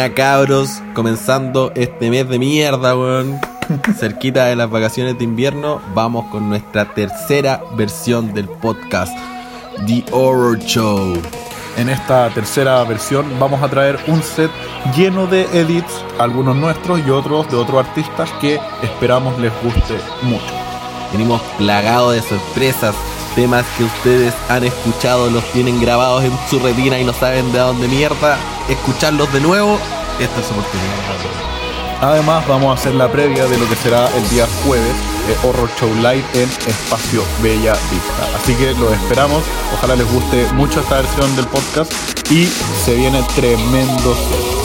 Buena cabros, comenzando este mes de mierda, weón. Cerquita de las vacaciones de invierno, vamos con nuestra tercera versión del podcast, The Horror Show. En esta tercera versión vamos a traer un set lleno de edits, algunos nuestros y otros de otros artistas que esperamos les guste mucho. Venimos plagados de sorpresas, temas que ustedes han escuchado, los tienen grabados en su retina y no saben de dónde mierda. Escucharlos de nuevo, esta es oportunidad. Además vamos a hacer la previa de lo que será el día jueves eh, Horror Show Live en Espacio Bella Vista. Así que los esperamos, ojalá les guste mucho esta versión del podcast y se viene tremendo.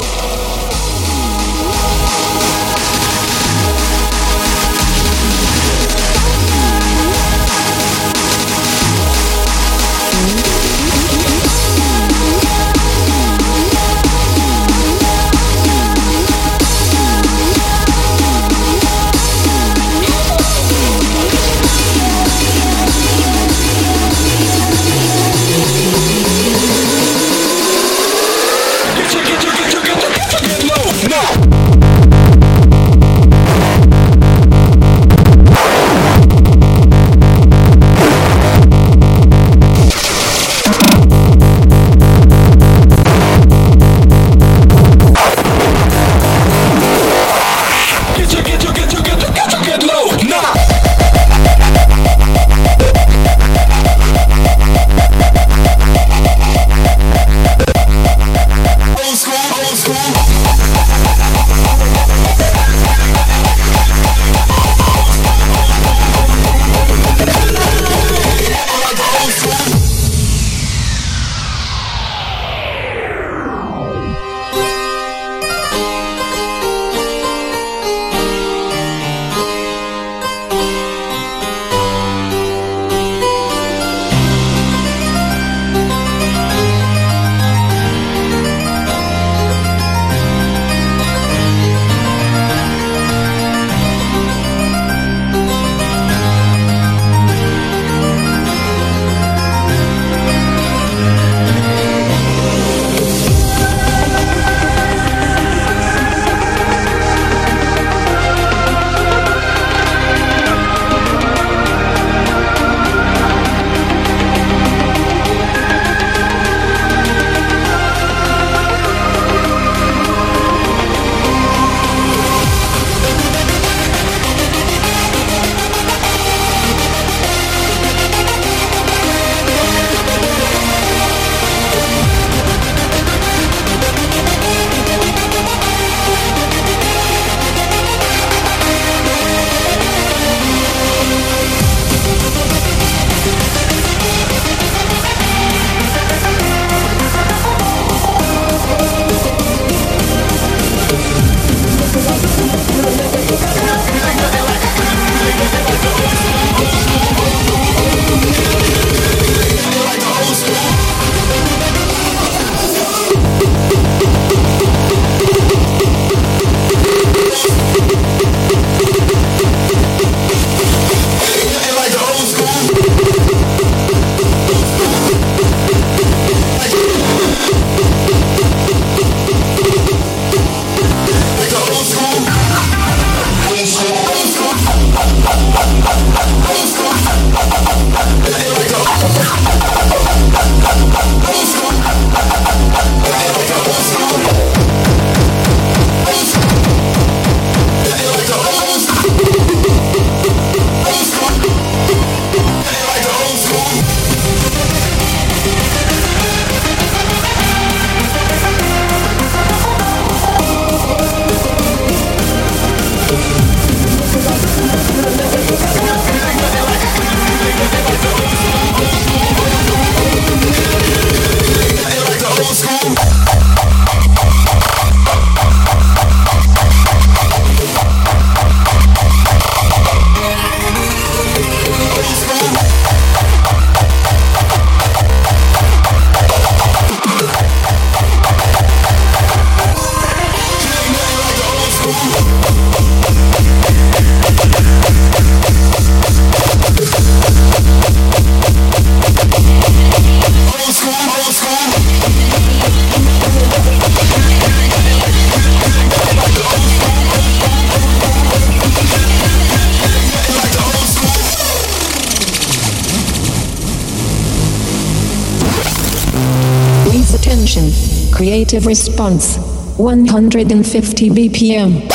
Creative response. 150 BPM.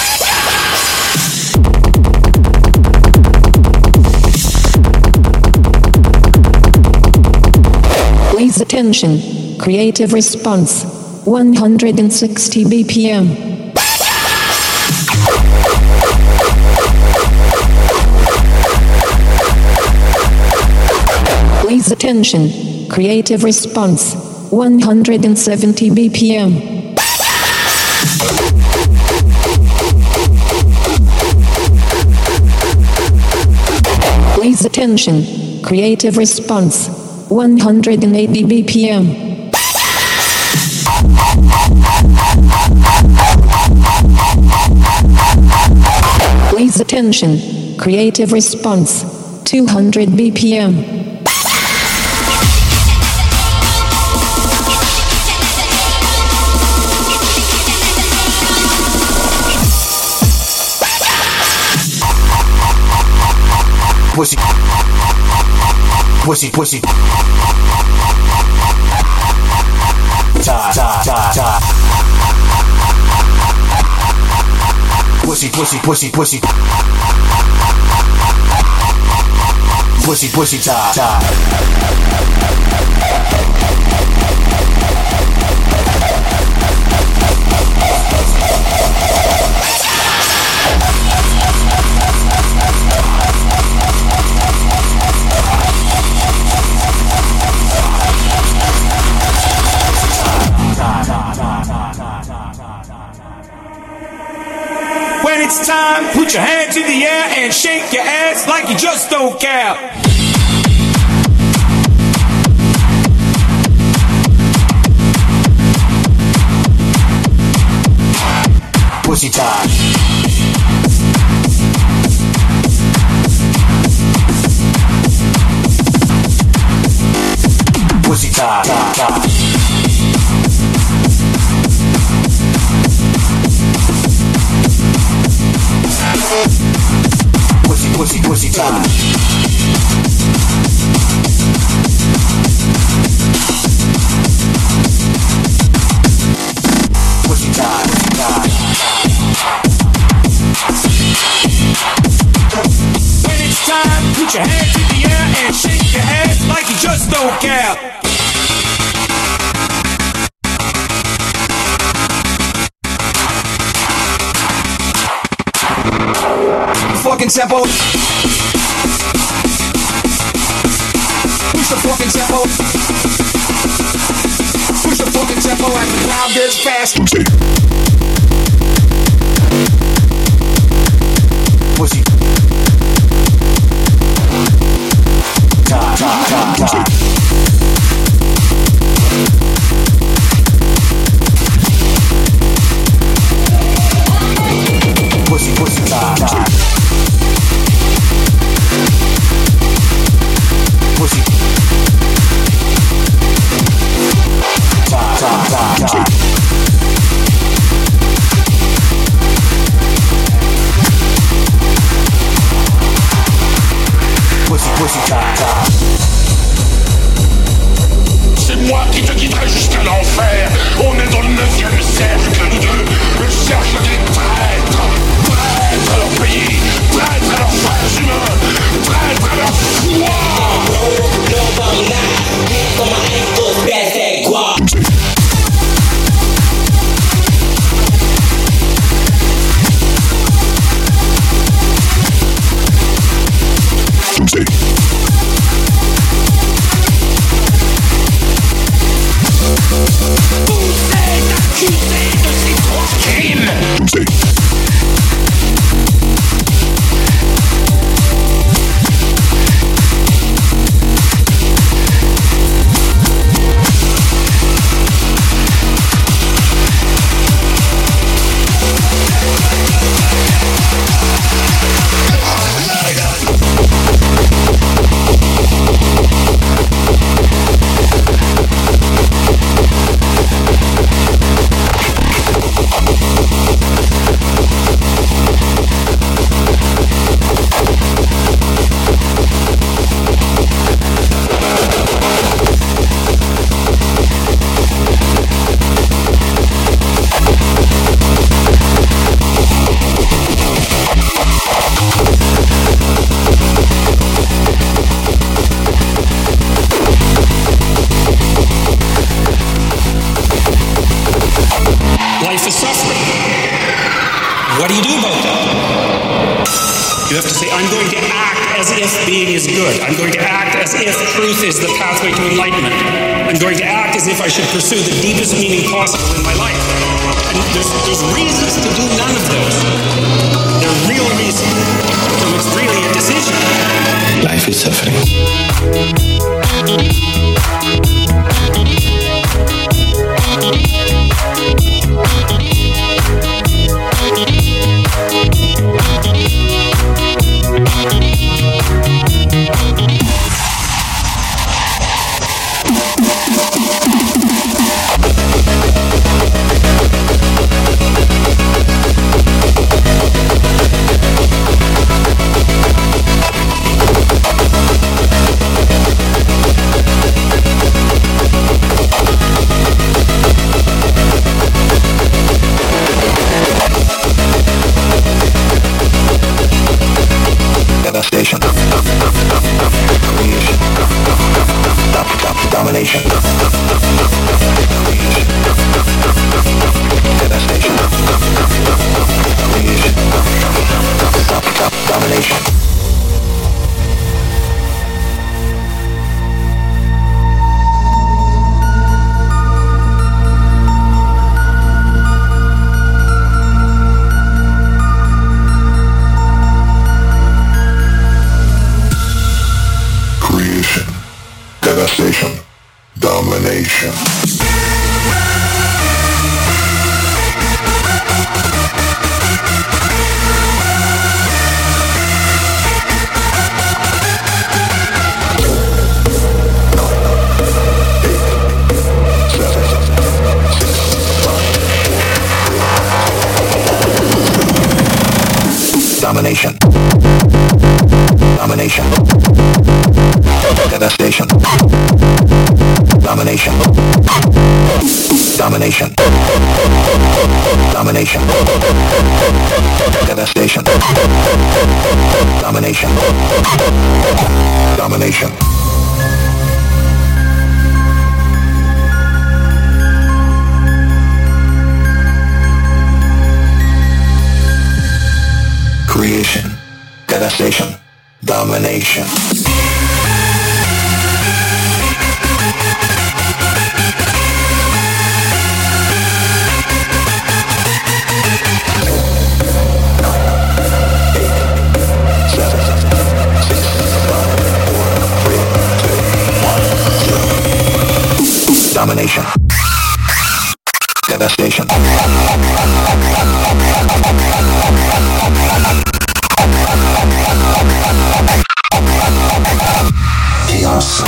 Please attention. Creative response. 160 BPM. Please attention. Creative response. 170 BPM. Please attention. Creative response. 180 BPM. Please attention. Creative response. 200 BPM. Pussy, pussy, pussy. Ta ta ta ta. Pussy, pussy, pussy, pussy. Pussy, pussy, ta ta. It's time, put your hands in the air and shake your ass like you just don't care. Pussy time. Pussy time. Ta. Pussy, pussy, time. Pussy time. When it's time, put your hands in the air and shake your ass like you just don't care. Fucking tempo. Push the fucking tempo. Push the fucking tempo and the crowd gets fast. Domination. Domination. Creation. Devastation. Domination. Domination. Devastation. Chaos.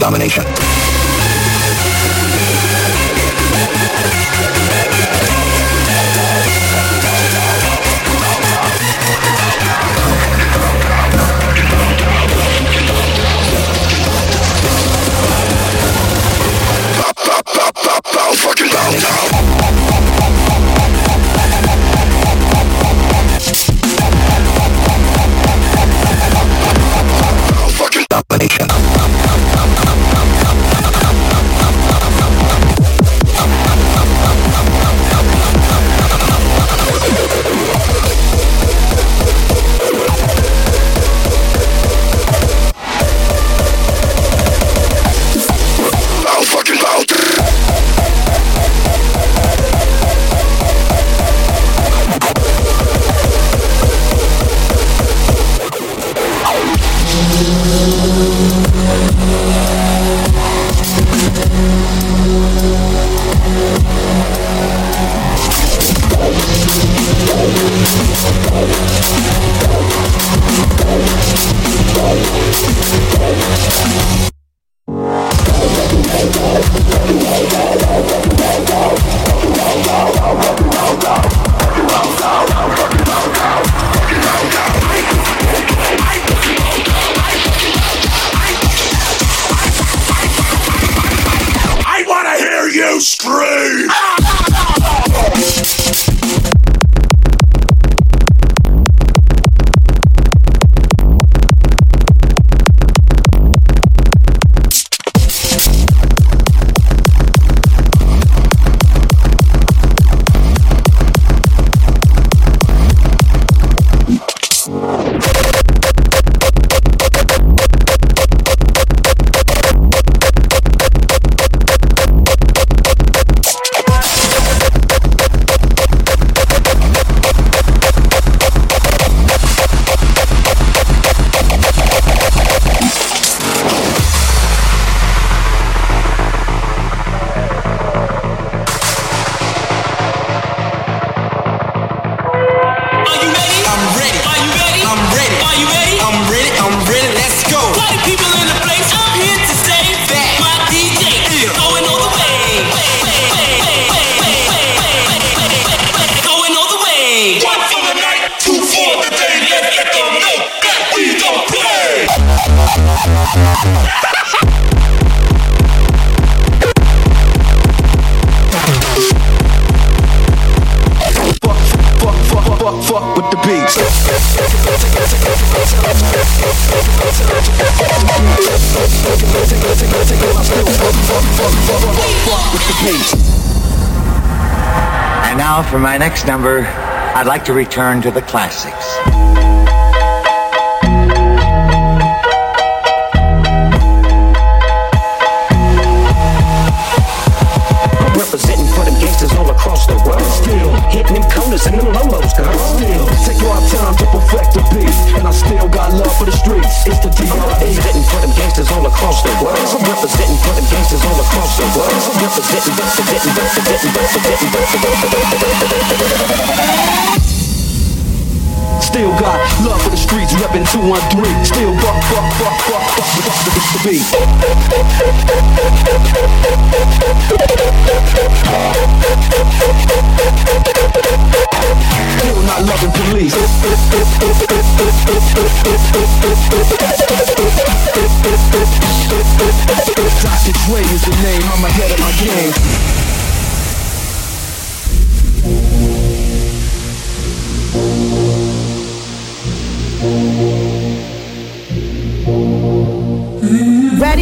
Domination. Number, I'd like to return to the classics. Still got streets, reppin' 213. Still fuck, fuck, fuck, fuck, fuck with the, the, the beat. Still not loving police. Dr. Dre is the name, I'm ahead of my game.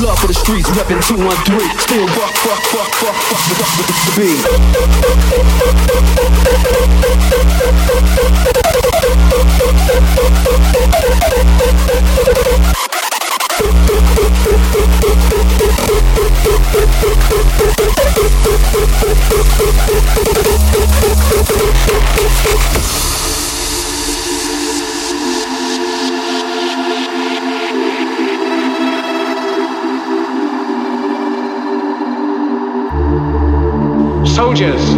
Love for the streets, reppin' 213. Still fuck, fuck, fuck, fuck, fuck with the, with the beat. Soldiers,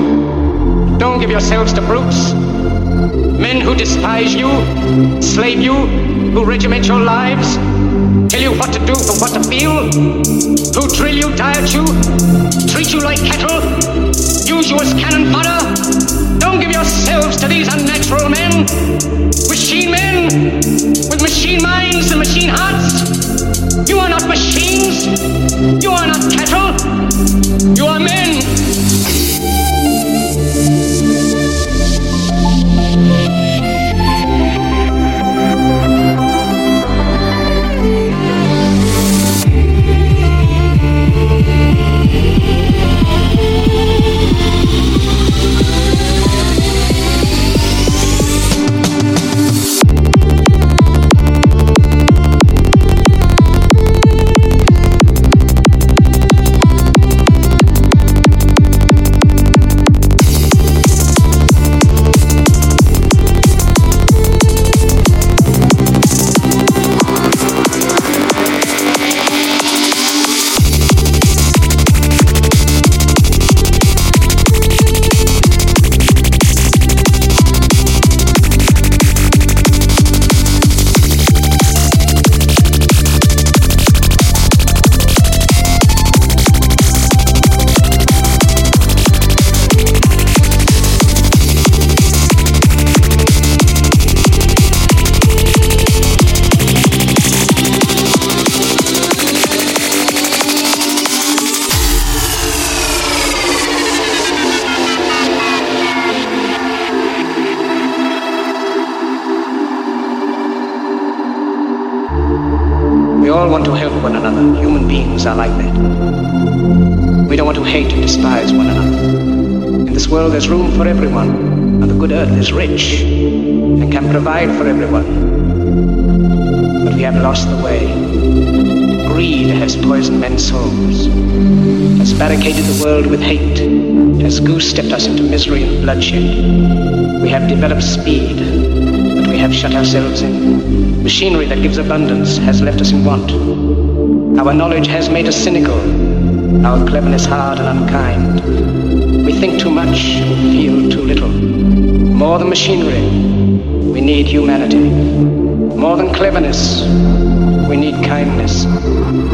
don't give yourselves to brutes. Men who despise you, slave you, who regiment your lives, tell you what to do and what to feel, who drill you, diet you, treat you like cattle, use you as cannon fodder. Don't give yourselves to these unnatural men, machine men, with machine minds and machine hearts. You are not machines. You are not cattle. You are men. Are like that. We don't want to hate and despise one another. In this world, there's room for everyone, and the good earth is rich and can provide for everyone. But we have lost the way. Greed has poisoned men's souls, has barricaded the world with hate, has goose-stepped us into misery and bloodshed. We have developed speed, but we have shut ourselves in. Machinery that gives abundance has left us in want. Our knowledge has made us cynical, our cleverness hard and unkind. We think too much, and feel too little. More than machinery, we need humanity. More than cleverness, we need kindness.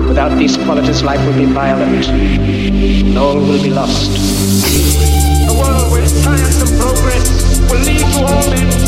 Without these qualities, life will be violent, and all will be lost. A world where science and progress will lead to all men's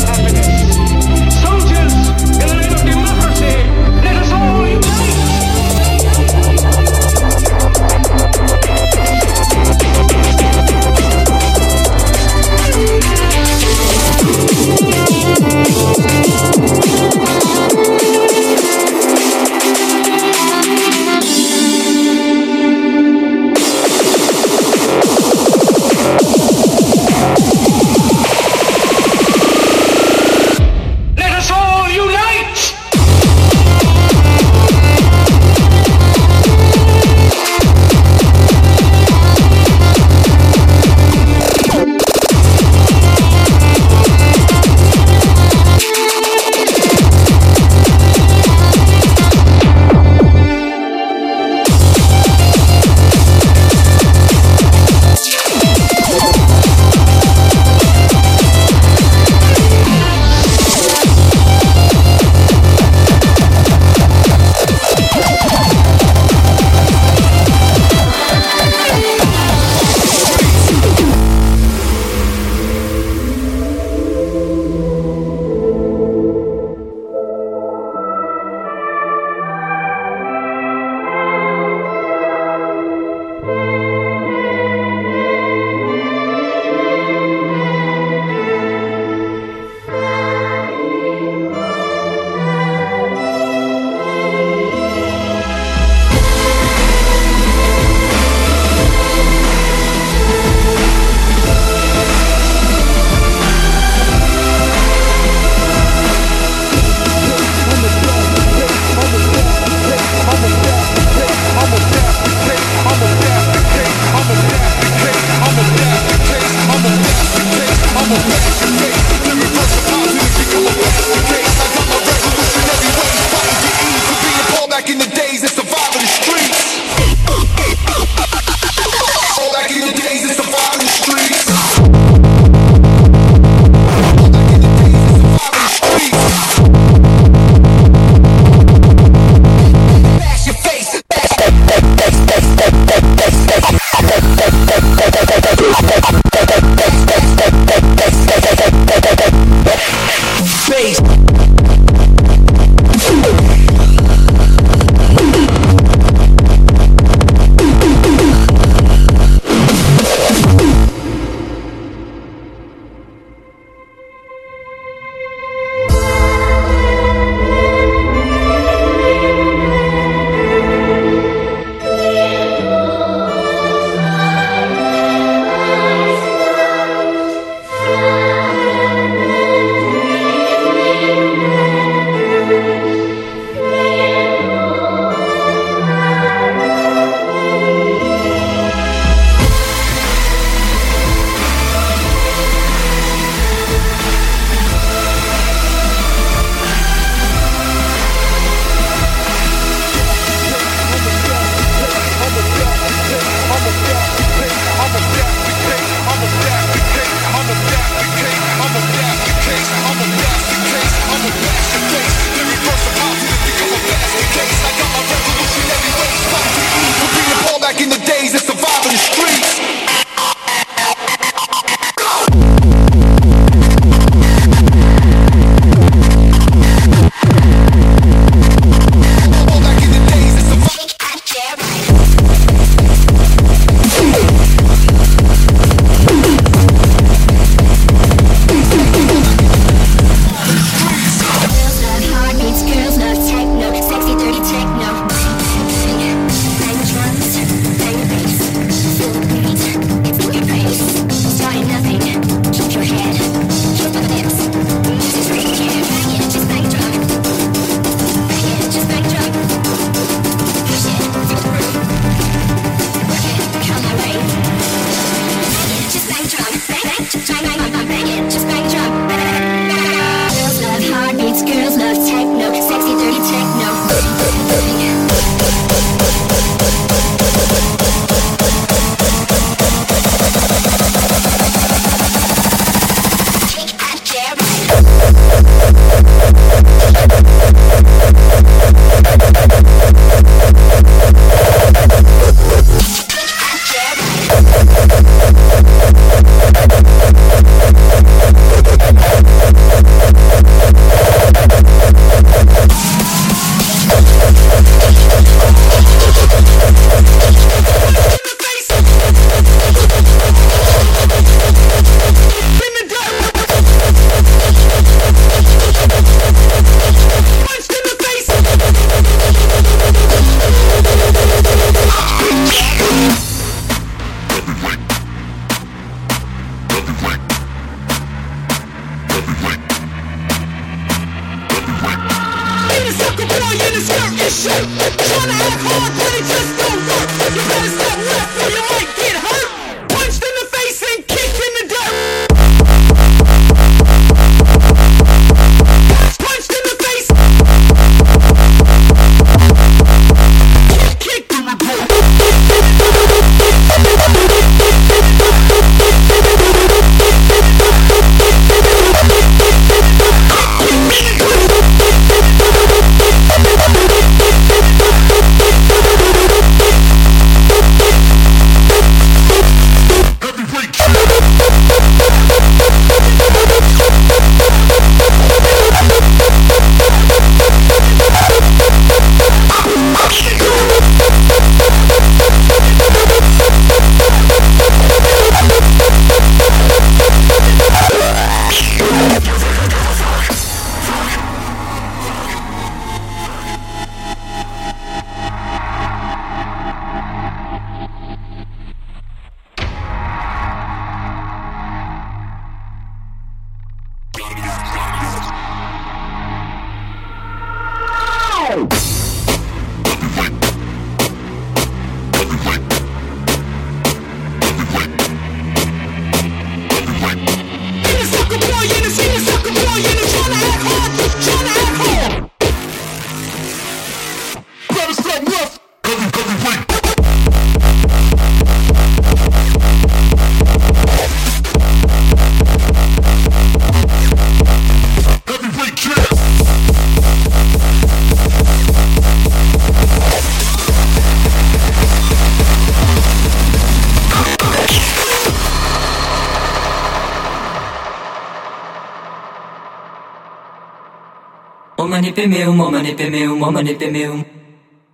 manipemeum, oh manipemeum, oh manipemeum.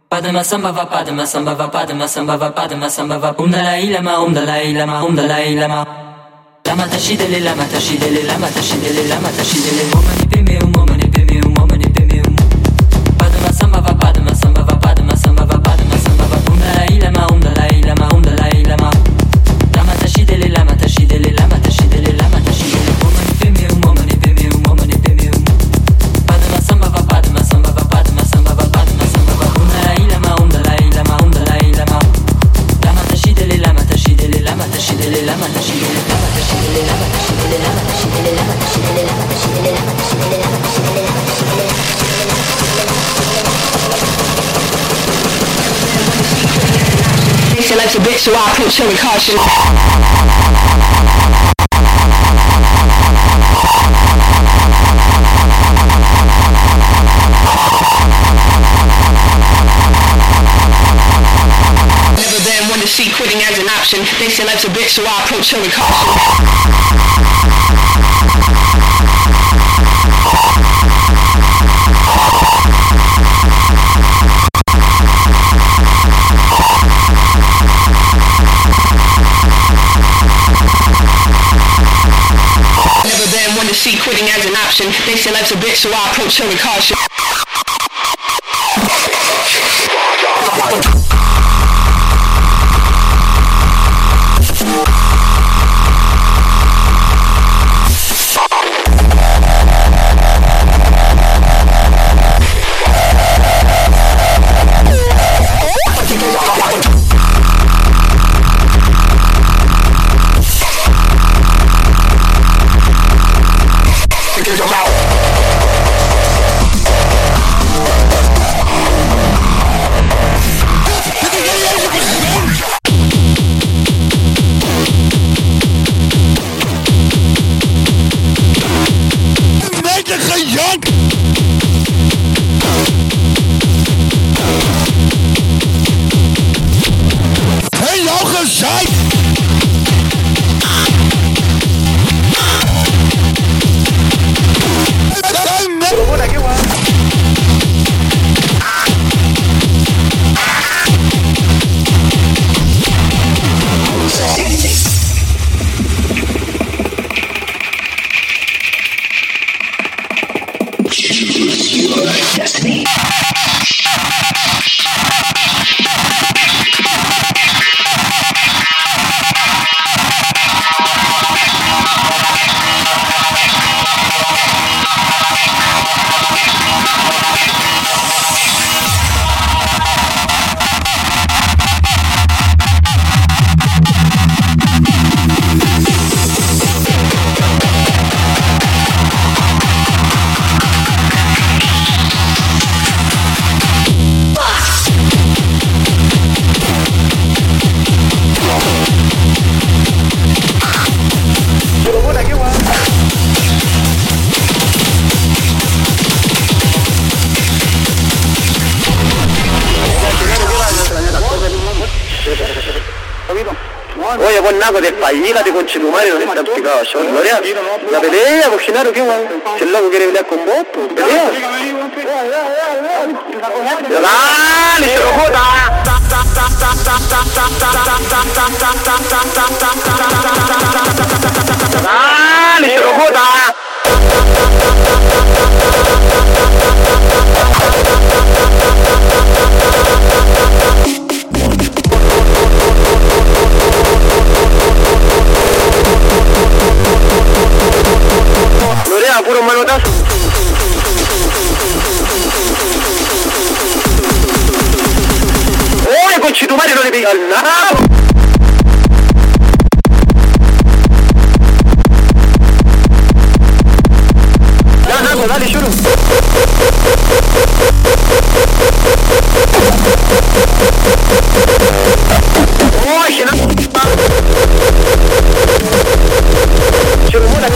Padma samba va padma samba va padma samba va padma samba va. Om dalai lama, om dalai lama, om dalai lama. Lama tashidele, lama tashidele, lama tashidele, lama tashidele, oh. Selects a bitch, so I put her with caution. Never been one to see quitting as an option. They say a bitch, so I approach her with caution. option. They say life's a bitch, so I approach her with caution. Pues naco, despallígate con Chetumare, no está picado yo. Lorea, la pelea, pues Genaro, ¿qué weón? Si el loco quiere pelear con vos, pues pelea. Dale, se lo Dale, se lo ci domani non devi Allah dale, lloro. Oye, no. Yo lo voy a...